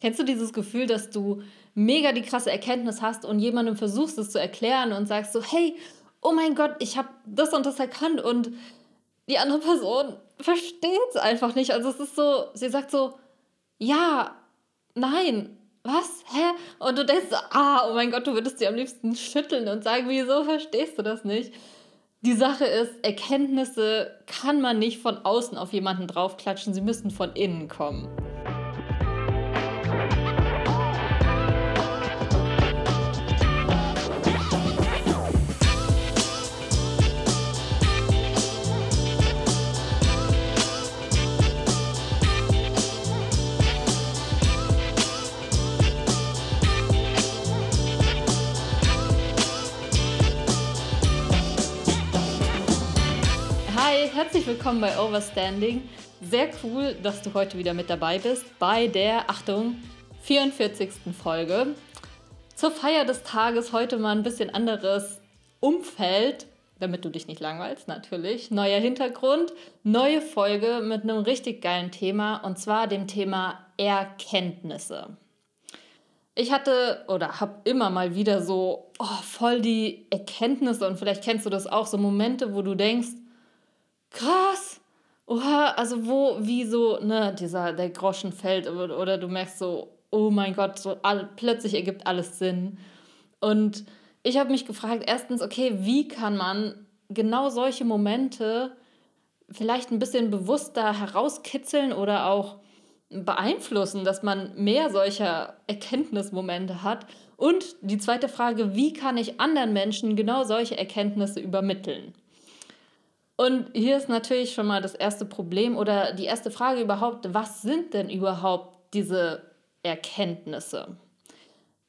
Kennst du dieses Gefühl, dass du mega die krasse Erkenntnis hast und jemandem versuchst es zu erklären und sagst so, hey, oh mein Gott, ich habe das und das erkannt und die andere Person versteht es einfach nicht. Also es ist so, sie sagt so, ja, nein, was? Hä? Und du denkst ah, oh mein Gott, du würdest sie am liebsten schütteln und sagen, wieso verstehst du das nicht? Die Sache ist, Erkenntnisse kann man nicht von außen auf jemanden draufklatschen, sie müssen von innen kommen. Willkommen bei Overstanding. Sehr cool, dass du heute wieder mit dabei bist bei der, Achtung, 44. Folge. Zur Feier des Tages heute mal ein bisschen anderes Umfeld, damit du dich nicht langweilst, natürlich. Neuer Hintergrund, neue Folge mit einem richtig geilen Thema und zwar dem Thema Erkenntnisse. Ich hatte oder habe immer mal wieder so oh, voll die Erkenntnisse und vielleicht kennst du das auch, so Momente, wo du denkst, krass. Oha, also wo, wie so, ne, dieser, der Groschen fällt oder, oder du merkst so, oh mein Gott, so all, plötzlich ergibt alles Sinn. Und ich habe mich gefragt, erstens, okay, wie kann man genau solche Momente vielleicht ein bisschen bewusster herauskitzeln oder auch beeinflussen, dass man mehr solcher Erkenntnismomente hat? Und die zweite Frage, wie kann ich anderen Menschen genau solche Erkenntnisse übermitteln? Und hier ist natürlich schon mal das erste Problem oder die erste Frage überhaupt, was sind denn überhaupt diese Erkenntnisse?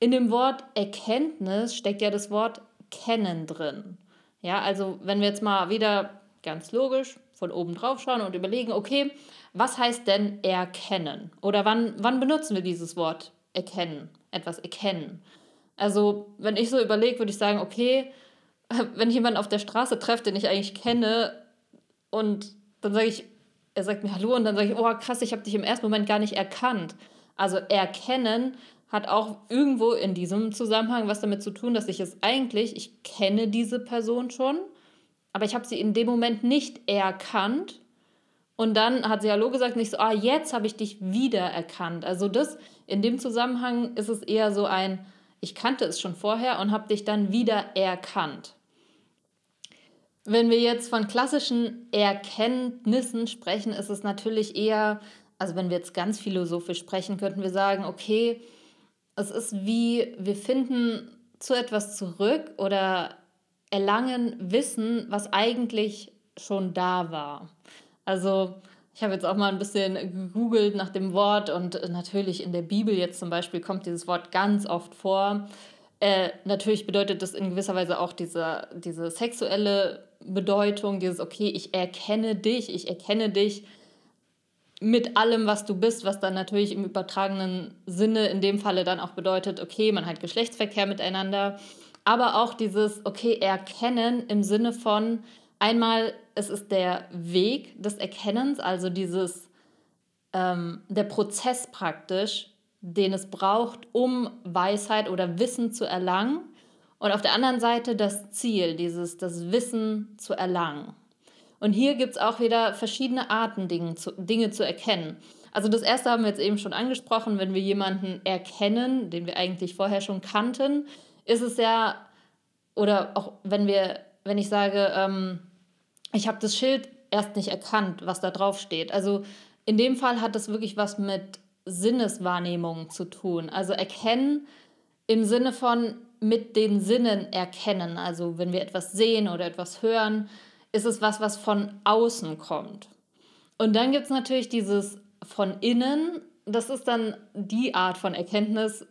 In dem Wort Erkenntnis steckt ja das Wort kennen drin. Ja, also wenn wir jetzt mal wieder ganz logisch von oben drauf schauen und überlegen, okay, was heißt denn erkennen? Oder wann, wann benutzen wir dieses Wort erkennen, etwas erkennen? Also, wenn ich so überlege, würde ich sagen, okay, wenn ich jemanden auf der Straße treffe, den ich eigentlich kenne, und dann sage ich, er sagt mir Hallo und dann sage ich, oh krass, ich habe dich im ersten Moment gar nicht erkannt. Also erkennen hat auch irgendwo in diesem Zusammenhang was damit zu tun, dass ich es eigentlich, ich kenne diese Person schon, aber ich habe sie in dem Moment nicht erkannt. Und dann hat sie Hallo gesagt, nicht so, ah, jetzt habe ich dich wiedererkannt. Also das, in dem Zusammenhang ist es eher so ein, ich kannte es schon vorher und habe dich dann wieder erkannt. Wenn wir jetzt von klassischen Erkenntnissen sprechen, ist es natürlich eher, also wenn wir jetzt ganz philosophisch sprechen, könnten wir sagen, okay, es ist wie, wir finden zu etwas zurück oder erlangen Wissen, was eigentlich schon da war. Also ich habe jetzt auch mal ein bisschen gegoogelt nach dem Wort und natürlich in der Bibel jetzt zum Beispiel kommt dieses Wort ganz oft vor. Äh, natürlich bedeutet das in gewisser Weise auch diese, diese sexuelle Bedeutung, dieses, okay, ich erkenne dich, ich erkenne dich mit allem, was du bist, was dann natürlich im übertragenen Sinne in dem Falle dann auch bedeutet, okay, man hat Geschlechtsverkehr miteinander, aber auch dieses, okay, erkennen im Sinne von einmal, es ist der Weg des Erkennens, also dieses, ähm, der Prozess praktisch, den es braucht, um Weisheit oder Wissen zu erlangen. Und auf der anderen Seite das Ziel, dieses, das Wissen zu erlangen. Und hier gibt es auch wieder verschiedene Arten, Dinge zu, Dinge zu erkennen. Also das erste haben wir jetzt eben schon angesprochen, wenn wir jemanden erkennen, den wir eigentlich vorher schon kannten, ist es ja, oder auch wenn wir, wenn ich sage, ähm, ich habe das Schild erst nicht erkannt, was da drauf steht. Also in dem Fall hat das wirklich was mit Sinneswahrnehmung zu tun. Also erkennen im Sinne von mit den Sinnen erkennen. Also wenn wir etwas sehen oder etwas hören, ist es was, was von außen kommt. Und dann gibt es natürlich dieses von innen. Das ist dann die Art von Erkenntnis,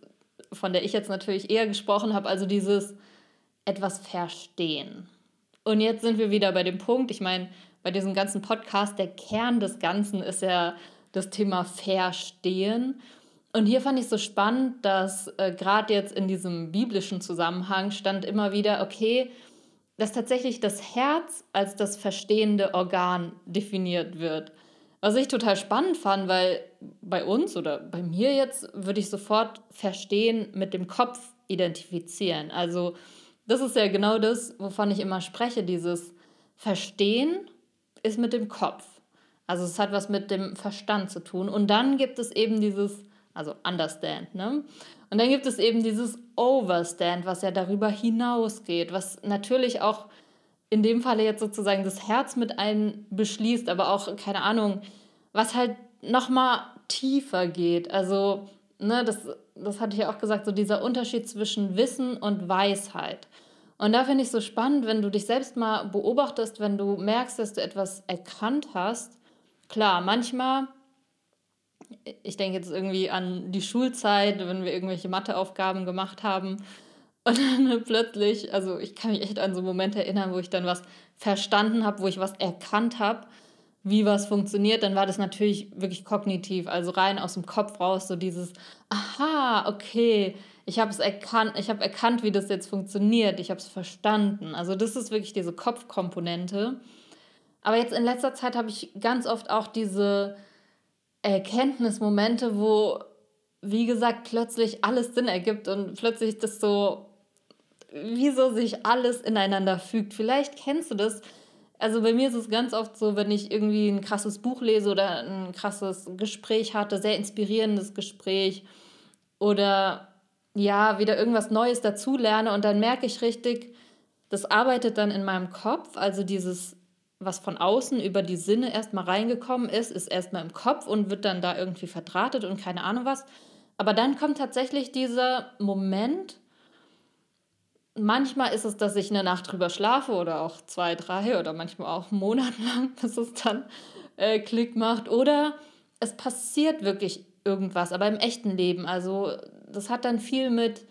von der ich jetzt natürlich eher gesprochen habe, also dieses etwas verstehen. Und jetzt sind wir wieder bei dem Punkt, ich meine, bei diesem ganzen Podcast, der Kern des Ganzen ist ja das Thema Verstehen. Und hier fand ich so spannend, dass äh, gerade jetzt in diesem biblischen Zusammenhang stand immer wieder, okay, dass tatsächlich das Herz als das verstehende Organ definiert wird. Was ich total spannend fand, weil bei uns oder bei mir jetzt würde ich sofort verstehen mit dem Kopf identifizieren. Also das ist ja genau das, wovon ich immer spreche, dieses Verstehen ist mit dem Kopf. Also es hat was mit dem Verstand zu tun. Und dann gibt es eben dieses, also Understand, ne? Und dann gibt es eben dieses Overstand, was ja darüber hinausgeht, was natürlich auch in dem Falle jetzt sozusagen das Herz mit einem beschließt, aber auch, keine Ahnung, was halt nochmal tiefer geht. Also, ne, das, das hatte ich ja auch gesagt, so dieser Unterschied zwischen Wissen und Weisheit. Und da finde ich so spannend, wenn du dich selbst mal beobachtest, wenn du merkst, dass du etwas erkannt hast. Klar, manchmal, ich denke jetzt irgendwie an die Schulzeit, wenn wir irgendwelche Matheaufgaben gemacht haben und dann plötzlich, also ich kann mich echt an so Momente erinnern, wo ich dann was verstanden habe, wo ich was erkannt habe, wie was funktioniert, dann war das natürlich wirklich kognitiv, also rein aus dem Kopf raus, so dieses, aha, okay, ich habe es erkannt, ich habe erkannt, wie das jetzt funktioniert, ich habe es verstanden. Also das ist wirklich diese Kopfkomponente. Aber jetzt in letzter Zeit habe ich ganz oft auch diese Erkenntnismomente, wo, wie gesagt, plötzlich alles Sinn ergibt und plötzlich das so wieso sich alles ineinander fügt. Vielleicht kennst du das. Also bei mir ist es ganz oft so, wenn ich irgendwie ein krasses Buch lese oder ein krasses Gespräch hatte, sehr inspirierendes Gespräch oder ja, wieder irgendwas Neues dazulerne und dann merke ich richtig, das arbeitet dann in meinem Kopf, also dieses was von außen über die Sinne erstmal reingekommen ist, ist erstmal im Kopf und wird dann da irgendwie verdrahtet und keine Ahnung was. Aber dann kommt tatsächlich dieser Moment, Manchmal ist es, dass ich eine Nacht drüber schlafe oder auch zwei, drei oder manchmal auch monatelang, bis es dann äh, Klick macht. Oder es passiert wirklich irgendwas, aber im echten Leben. Also das hat dann viel mit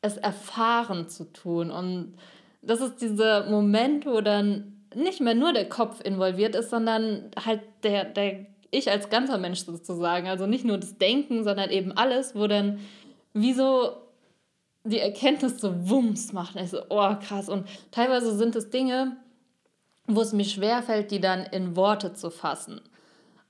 es erfahren zu tun. Und das ist dieser Moment, wo dann nicht mehr nur der Kopf involviert ist, sondern halt der, der ich als ganzer Mensch sozusagen. Also nicht nur das Denken, sondern eben alles, wo dann wie so die Erkenntnis so Wumms macht. Ich so, oh krass. Und teilweise sind es Dinge, wo es mir schwerfällt, die dann in Worte zu fassen.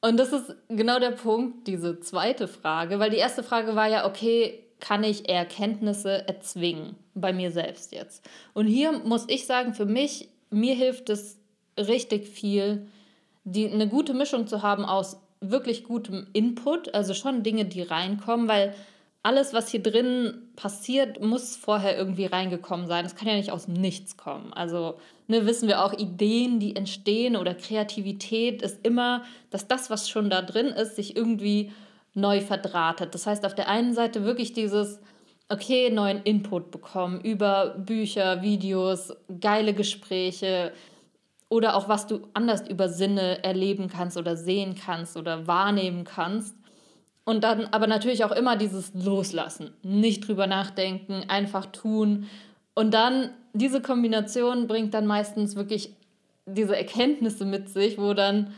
Und das ist genau der Punkt, diese zweite Frage, weil die erste Frage war ja, okay, kann ich Erkenntnisse erzwingen, bei mir selbst jetzt. Und hier muss ich sagen, für mich, mir hilft es richtig viel, die, eine gute Mischung zu haben aus wirklich gutem Input, also schon Dinge, die reinkommen, weil alles, was hier drin passiert, muss vorher irgendwie reingekommen sein. Das kann ja nicht aus dem Nichts kommen. Also ne, wissen wir auch, Ideen, die entstehen oder Kreativität ist immer, dass das, was schon da drin ist, sich irgendwie neu verdrahtet. Das heißt, auf der einen Seite wirklich dieses, okay, neuen Input bekommen über Bücher, Videos, geile Gespräche oder auch was du anders über Sinne erleben kannst oder sehen kannst oder wahrnehmen kannst. Und dann aber natürlich auch immer dieses Loslassen, nicht drüber nachdenken, einfach tun. Und dann diese Kombination bringt dann meistens wirklich diese Erkenntnisse mit sich, wo dann,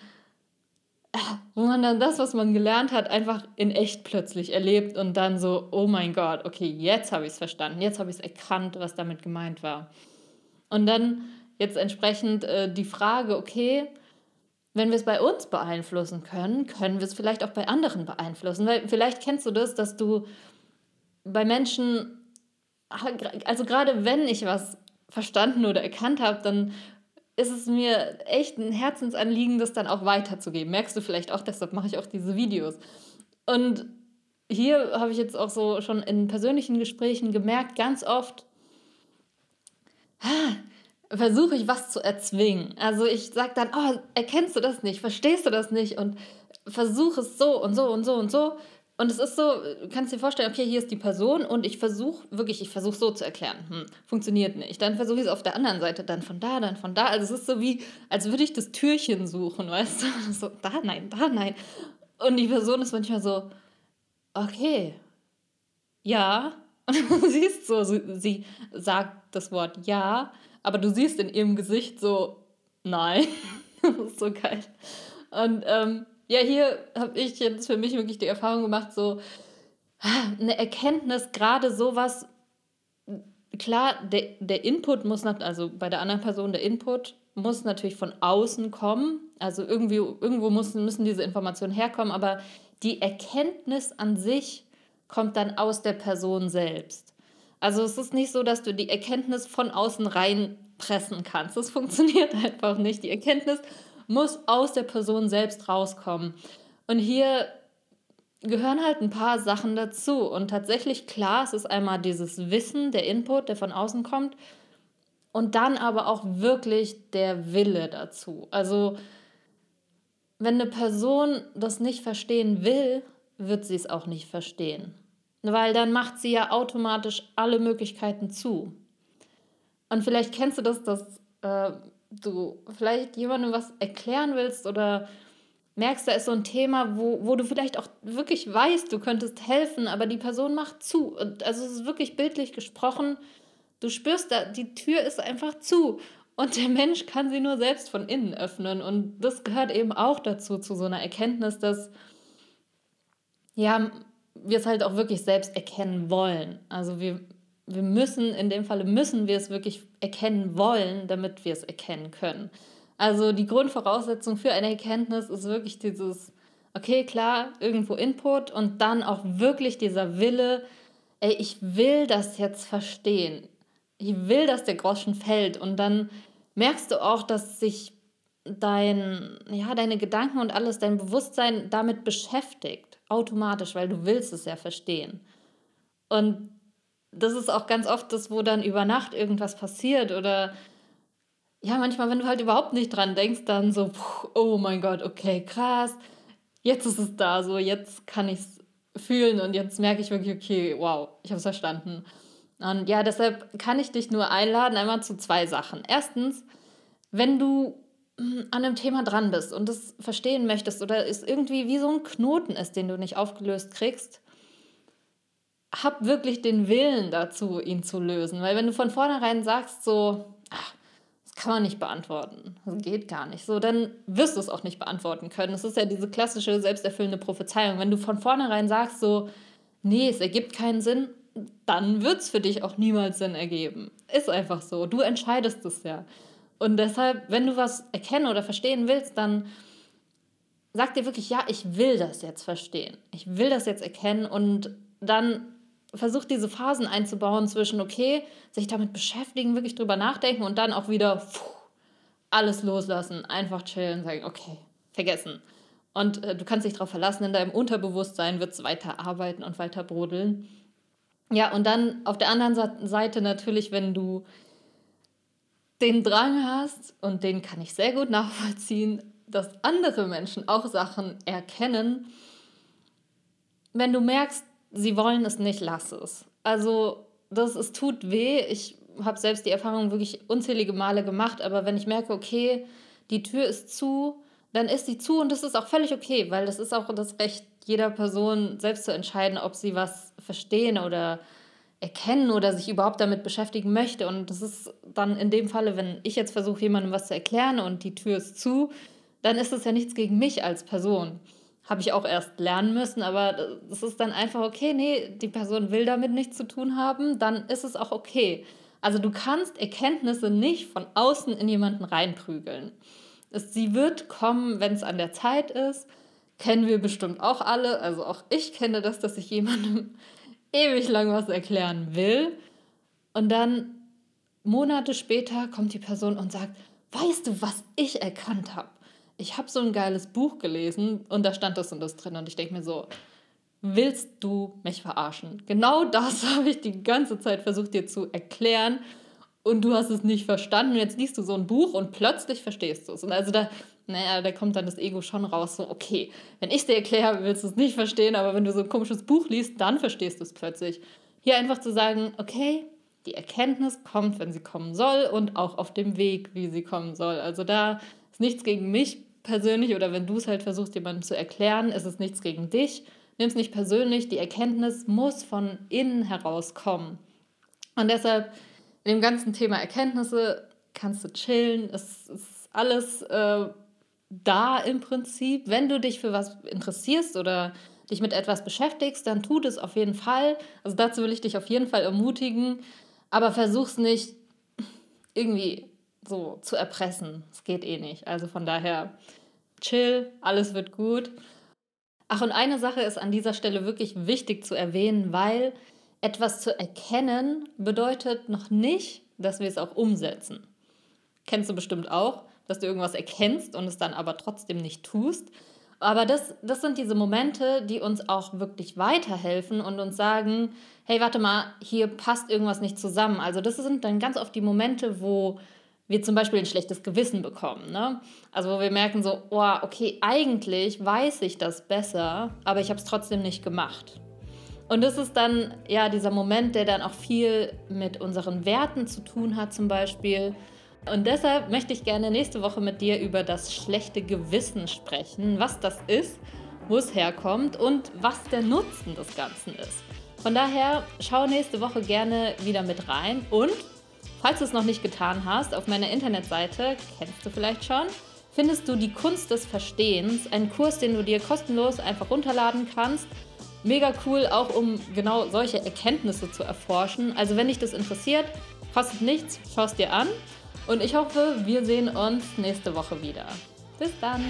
wo man dann das, was man gelernt hat, einfach in echt plötzlich erlebt und dann so, oh mein Gott, okay, jetzt habe ich es verstanden, jetzt habe ich es erkannt, was damit gemeint war. Und dann jetzt entsprechend äh, die Frage, okay, wenn wir es bei uns beeinflussen können, können wir es vielleicht auch bei anderen beeinflussen. Weil vielleicht kennst du das, dass du bei Menschen, also gerade wenn ich was verstanden oder erkannt habe, dann ist es mir echt ein Herzensanliegen, das dann auch weiterzugeben. Merkst du vielleicht auch, deshalb mache ich auch diese Videos. Und hier habe ich jetzt auch so schon in persönlichen Gesprächen gemerkt, ganz oft, versuche ich was zu erzwingen. Also ich sage dann, oh, erkennst du das nicht, verstehst du das nicht und versuche es so und so und so und so. Und es ist so, du kannst dir vorstellen, okay, hier ist die Person und ich versuche wirklich, ich versuche so zu erklären. Hm, funktioniert nicht. Dann versuche ich es auf der anderen Seite, dann von da, dann von da. Also es ist so wie, als würde ich das Türchen suchen, weißt du? So, da, nein, da, nein. Und die Person ist manchmal so, okay, ja. Und du siehst so, sie, sie sagt das Wort ja aber du siehst in ihrem Gesicht so, nein. das ist so geil. Und ähm, ja, hier habe ich jetzt für mich wirklich die Erfahrung gemacht, so eine Erkenntnis, gerade sowas, klar, der, der Input muss nach, also bei der anderen Person der Input muss natürlich von außen kommen. Also irgendwie, irgendwo müssen, müssen diese Informationen herkommen, aber die Erkenntnis an sich kommt dann aus der Person selbst. Also es ist nicht so, dass du die Erkenntnis von außen reinpressen kannst. Das funktioniert einfach nicht. Die Erkenntnis muss aus der Person selbst rauskommen. Und hier gehören halt ein paar Sachen dazu. Und tatsächlich, klar, es ist einmal dieses Wissen, der Input, der von außen kommt. Und dann aber auch wirklich der Wille dazu. Also, wenn eine Person das nicht verstehen will, wird sie es auch nicht verstehen. Weil dann macht sie ja automatisch alle Möglichkeiten zu. Und vielleicht kennst du das, dass äh, du vielleicht jemandem was erklären willst oder merkst, da ist so ein Thema, wo, wo du vielleicht auch wirklich weißt, du könntest helfen, aber die Person macht zu. Und also es ist wirklich bildlich gesprochen, du spürst da, die Tür ist einfach zu. Und der Mensch kann sie nur selbst von innen öffnen. Und das gehört eben auch dazu, zu so einer Erkenntnis, dass ja, wir es halt auch wirklich selbst erkennen wollen. Also wir, wir müssen, in dem Falle müssen wir es wirklich erkennen wollen, damit wir es erkennen können. Also die Grundvoraussetzung für eine Erkenntnis ist wirklich dieses, okay, klar, irgendwo Input und dann auch wirklich dieser Wille, ey, ich will das jetzt verstehen. Ich will, dass der Groschen fällt und dann merkst du auch, dass sich dein, ja, deine Gedanken und alles, dein Bewusstsein damit beschäftigt, automatisch, weil du willst es ja verstehen. Und das ist auch ganz oft das, wo dann über Nacht irgendwas passiert oder ja, manchmal, wenn du halt überhaupt nicht dran denkst, dann so, oh mein Gott, okay, krass, jetzt ist es da, so, jetzt kann ich es fühlen und jetzt merke ich wirklich, okay, wow, ich habe es verstanden. Und ja, deshalb kann ich dich nur einladen, einmal zu zwei Sachen. Erstens, wenn du hm, an einem Thema dran bist und das verstehen möchtest oder es irgendwie wie so ein Knoten ist, den du nicht aufgelöst kriegst, hab wirklich den Willen dazu, ihn zu lösen. Weil wenn du von vornherein sagst, so, ach, kann man nicht beantworten. Das geht gar nicht. So, dann wirst du es auch nicht beantworten können. Das ist ja diese klassische selbsterfüllende Prophezeiung. Wenn du von vornherein sagst, so, nee, es ergibt keinen Sinn, dann wird es für dich auch niemals Sinn ergeben. Ist einfach so. Du entscheidest es ja. Und deshalb, wenn du was erkennen oder verstehen willst, dann sag dir wirklich, ja, ich will das jetzt verstehen. Ich will das jetzt erkennen und dann versucht diese Phasen einzubauen zwischen, okay, sich damit beschäftigen, wirklich drüber nachdenken und dann auch wieder pfuh, alles loslassen, einfach chillen, sagen, okay, vergessen. Und äh, du kannst dich darauf verlassen, in deinem Unterbewusstsein wird es weiter arbeiten und weiter brodeln. Ja, und dann auf der anderen Seite natürlich, wenn du den Drang hast, und den kann ich sehr gut nachvollziehen, dass andere Menschen auch Sachen erkennen, wenn du merkst, sie wollen es nicht, lass es. Also, das, es tut weh. Ich habe selbst die Erfahrung wirklich unzählige Male gemacht, aber wenn ich merke, okay, die Tür ist zu, dann ist sie zu und das ist auch völlig okay, weil das ist auch das Recht jeder Person, selbst zu entscheiden, ob sie was verstehen oder erkennen oder sich überhaupt damit beschäftigen möchte. Und das ist dann in dem Falle, wenn ich jetzt versuche, jemandem was zu erklären und die Tür ist zu, dann ist es ja nichts gegen mich als Person habe ich auch erst lernen müssen, aber es ist dann einfach okay, nee, die Person will damit nichts zu tun haben, dann ist es auch okay. Also du kannst Erkenntnisse nicht von außen in jemanden reinprügeln. Es, sie wird kommen, wenn es an der Zeit ist. Kennen wir bestimmt auch alle. Also auch ich kenne das, dass ich jemandem ewig lang was erklären will. Und dann Monate später kommt die Person und sagt, weißt du, was ich erkannt habe? Ich habe so ein geiles Buch gelesen und da stand das und das drin und ich denke mir so, willst du mich verarschen? Genau das habe ich die ganze Zeit versucht dir zu erklären und du hast es nicht verstanden jetzt liest du so ein Buch und plötzlich verstehst du es. Und also da, naja, da kommt dann das Ego schon raus, so, okay, wenn ich es dir erkläre, willst du es nicht verstehen, aber wenn du so ein komisches Buch liest, dann verstehst du es plötzlich. Hier einfach zu sagen, okay, die Erkenntnis kommt, wenn sie kommen soll und auch auf dem Weg, wie sie kommen soll. Also da ist nichts gegen mich persönlich oder wenn du es halt versuchst, jemandem zu erklären, ist es nichts gegen dich. Nimm es nicht persönlich. Die Erkenntnis muss von innen herauskommen. Und deshalb in dem ganzen Thema Erkenntnisse kannst du chillen. Es ist alles äh, da im Prinzip. Wenn du dich für was interessierst oder dich mit etwas beschäftigst, dann tu das auf jeden Fall. Also dazu will ich dich auf jeden Fall ermutigen. Aber versuch's nicht irgendwie so zu erpressen. Es geht eh nicht. Also von daher, chill, alles wird gut. Ach, und eine Sache ist an dieser Stelle wirklich wichtig zu erwähnen, weil etwas zu erkennen bedeutet noch nicht, dass wir es auch umsetzen. Kennst du bestimmt auch, dass du irgendwas erkennst und es dann aber trotzdem nicht tust. Aber das, das sind diese Momente, die uns auch wirklich weiterhelfen und uns sagen, hey, warte mal, hier passt irgendwas nicht zusammen. Also das sind dann ganz oft die Momente, wo wir zum Beispiel ein schlechtes Gewissen bekommen. Ne? Also wo wir merken so, oh, okay, eigentlich weiß ich das besser, aber ich habe es trotzdem nicht gemacht. Und das ist dann ja dieser Moment, der dann auch viel mit unseren Werten zu tun hat zum Beispiel. Und deshalb möchte ich gerne nächste Woche mit dir über das schlechte Gewissen sprechen, was das ist, wo es herkommt und was der Nutzen des Ganzen ist. Von daher schau nächste Woche gerne wieder mit rein und falls du es noch nicht getan hast, auf meiner Internetseite, kennst du vielleicht schon, findest du die Kunst des Verstehens, einen Kurs, den du dir kostenlos einfach runterladen kannst. Mega cool, auch um genau solche Erkenntnisse zu erforschen. Also wenn dich das interessiert, kostet nichts, schau es dir an. Und ich hoffe, wir sehen uns nächste Woche wieder. Bis dann!